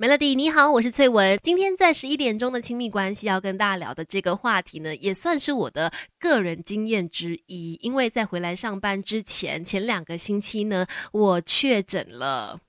Melody，你好，我是翠文。今天在十一点钟的亲密关系要跟大家聊的这个话题呢，也算是我的个人经验之一。因为在回来上班之前，前两个星期呢，我确诊了。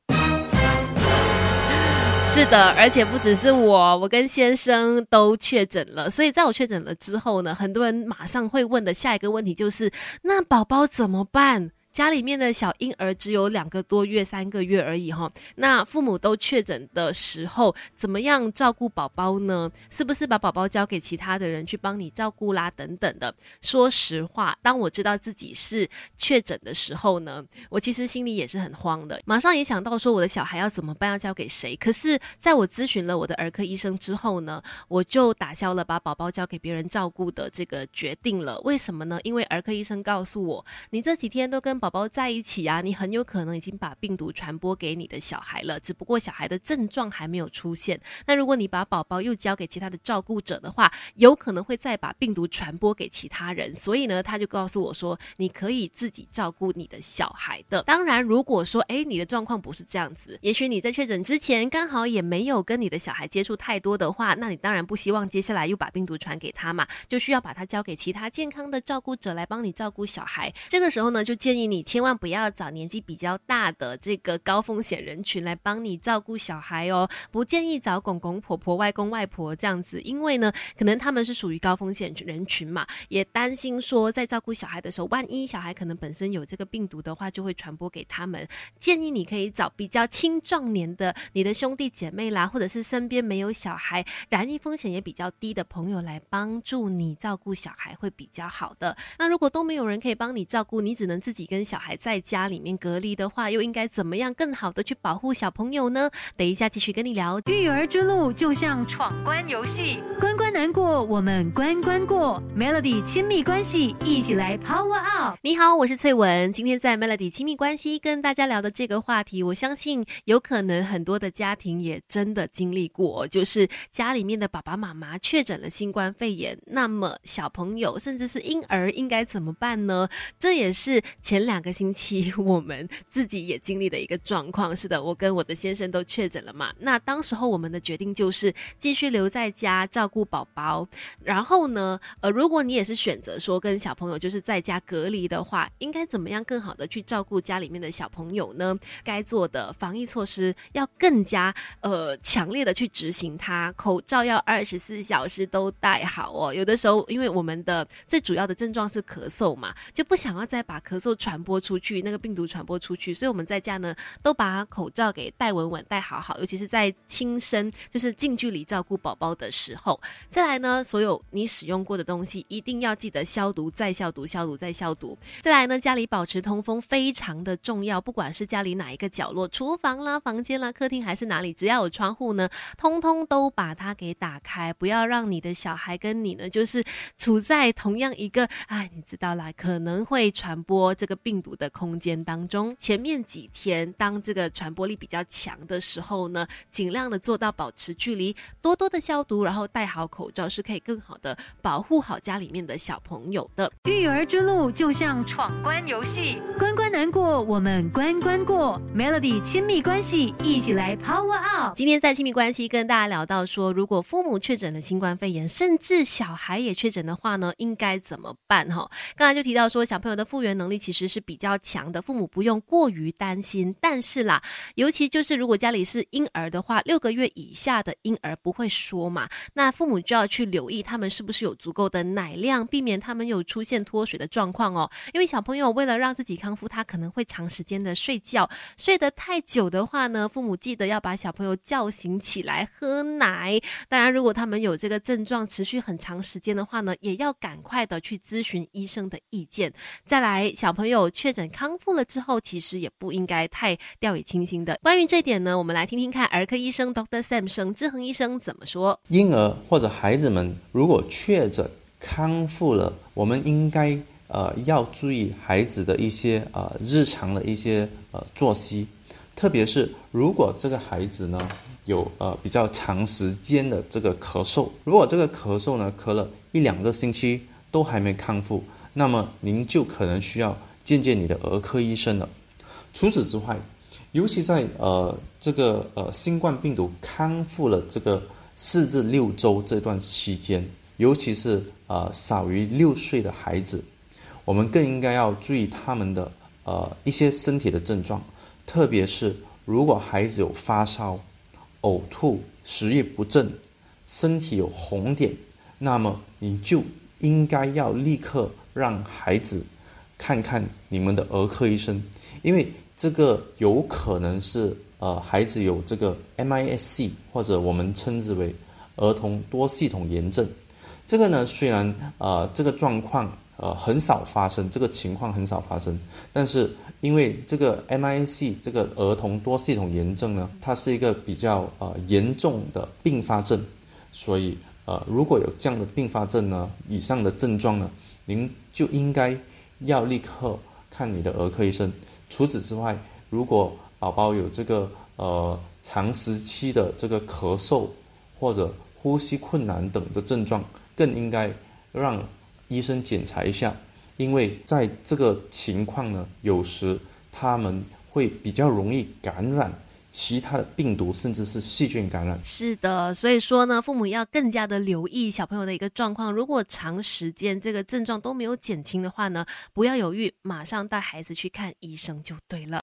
是的，而且不只是我，我跟先生都确诊了。所以在我确诊了之后呢，很多人马上会问的下一个问题就是：那宝宝怎么办？家里面的小婴儿只有两个多月、三个月而已哈，那父母都确诊的时候，怎么样照顾宝宝呢？是不是把宝宝交给其他的人去帮你照顾啦？等等的。说实话，当我知道自己是确诊的时候呢，我其实心里也是很慌的，马上也想到说我的小孩要怎么办，要交给谁？可是在我咨询了我的儿科医生之后呢，我就打消了把宝宝交给别人照顾的这个决定了。为什么呢？因为儿科医生告诉我，你这几天都跟宝宝宝在一起啊，你很有可能已经把病毒传播给你的小孩了，只不过小孩的症状还没有出现。那如果你把宝宝又交给其他的照顾者的话，有可能会再把病毒传播给其他人。所以呢，他就告诉我说，你可以自己照顾你的小孩的。当然，如果说诶你的状况不是这样子，也许你在确诊之前刚好也没有跟你的小孩接触太多的话，那你当然不希望接下来又把病毒传给他嘛，就需要把他交给其他健康的照顾者来帮你照顾小孩。这个时候呢，就建议你千万。万不要找年纪比较大的这个高风险人群来帮你照顾小孩哦，不建议找公公婆婆、外公外婆这样子，因为呢，可能他们是属于高风险人群嘛，也担心说在照顾小孩的时候，万一小孩可能本身有这个病毒的话，就会传播给他们。建议你可以找比较青壮年的你的兄弟姐妹啦，或者是身边没有小孩、染疫风险也比较低的朋友来帮助你照顾小孩会比较好的。那如果都没有人可以帮你照顾，你只能自己跟小孩。在家里面隔离的话，又应该怎么样更好的去保护小朋友呢？等一下继续跟你聊。育儿之路就像闯关游戏，关关难过，我们关关过。Melody 亲密关系，一起来 Power Up。你好，我是翠文。今天在 Melody 亲密关系跟大家聊的这个话题，我相信有可能很多的家庭也真的经历过，就是家里面的爸爸妈妈确诊了新冠肺炎，那么小朋友甚至是婴儿应该怎么办呢？这也是前两个星。期 我们自己也经历的一个状况，是的，我跟我的先生都确诊了嘛。那当时候我们的决定就是继续留在家照顾宝宝。然后呢，呃，如果你也是选择说跟小朋友就是在家隔离的话，应该怎么样更好的去照顾家里面的小朋友呢？该做的防疫措施要更加呃强烈的去执行它，口罩要二十四小时都戴好哦。有的时候，因为我们的最主要的症状是咳嗽嘛，就不想要再把咳嗽传播出。去那个病毒传播出去，所以我们在家呢都把口罩给戴稳稳、戴好好，尤其是在亲身就是近距离照顾宝宝的时候。再来呢，所有你使用过的东西一定要记得消毒、再消毒、消毒再消毒。再来呢，家里保持通风非常的重要，不管是家里哪一个角落，厨房啦、房间啦、客厅还是哪里，只要有窗户呢，通通都把它给打开，不要让你的小孩跟你呢就是处在同样一个哎，你知道啦，可能会传播这个病毒的。空间当中，前面几天当这个传播力比较强的时候呢，尽量的做到保持距离，多多的消毒，然后戴好口罩，是可以更好的保护好家里面的小朋友的。育儿之路就像闯关游戏，关关难过，我们关关过。Melody 亲密关系，一起来 Power Out。今天在亲密关系跟大家聊到说，如果父母确诊了新冠肺炎，甚至小孩也确诊的话呢，应该怎么办？哈，刚才就提到说，小朋友的复原能力其实是比较。强的父母不用过于担心，但是啦，尤其就是如果家里是婴儿的话，六个月以下的婴儿不会说嘛，那父母就要去留意他们是不是有足够的奶量，避免他们有出现脱水的状况哦。因为小朋友为了让自己康复，他可能会长时间的睡觉，睡得太久的话呢，父母记得要把小朋友叫醒起来喝奶。当然，如果他们有这个症状持续很长时间的话呢，也要赶快的去咨询医生的意见。再来，小朋友确诊。康复了之后，其实也不应该太掉以轻心的。关于这点呢，我们来听听看儿科医生 Doctor Sam 沈志恒医生怎么说。婴儿或者孩子们如果确诊康复了，我们应该呃要注意孩子的一些呃日常的一些呃作息，特别是如果这个孩子呢有呃比较长时间的这个咳嗽，如果这个咳嗽呢咳了一两个星期都还没康复，那么您就可能需要。见见你的儿科医生了。除此之外，尤其在呃这个呃新冠病毒康复了这个四至六周这段期间，尤其是呃少于六岁的孩子，我们更应该要注意他们的呃一些身体的症状，特别是如果孩子有发烧、呕吐、食欲不振、身体有红点，那么你就应该要立刻让孩子看看你们的儿科医生，因为。这个有可能是呃孩子有这个 MIS-C 或者我们称之为儿童多系统炎症。这个呢虽然呃这个状况呃很少发生，这个情况很少发生，但是因为这个 MIS-C 这个儿童多系统炎症呢，它是一个比较呃严重的并发症，所以呃如果有这样的并发症呢，以上的症状呢，您就应该要立刻看你的儿科医生。除此之外，如果宝宝有这个呃长时期的这个咳嗽或者呼吸困难等的症状，更应该让医生检查一下，因为在这个情况呢，有时他们会比较容易感染其他的病毒，甚至是细菌感染。是的，所以说呢，父母要更加的留意小朋友的一个状况。如果长时间这个症状都没有减轻的话呢，不要犹豫，马上带孩子去看医生就对了。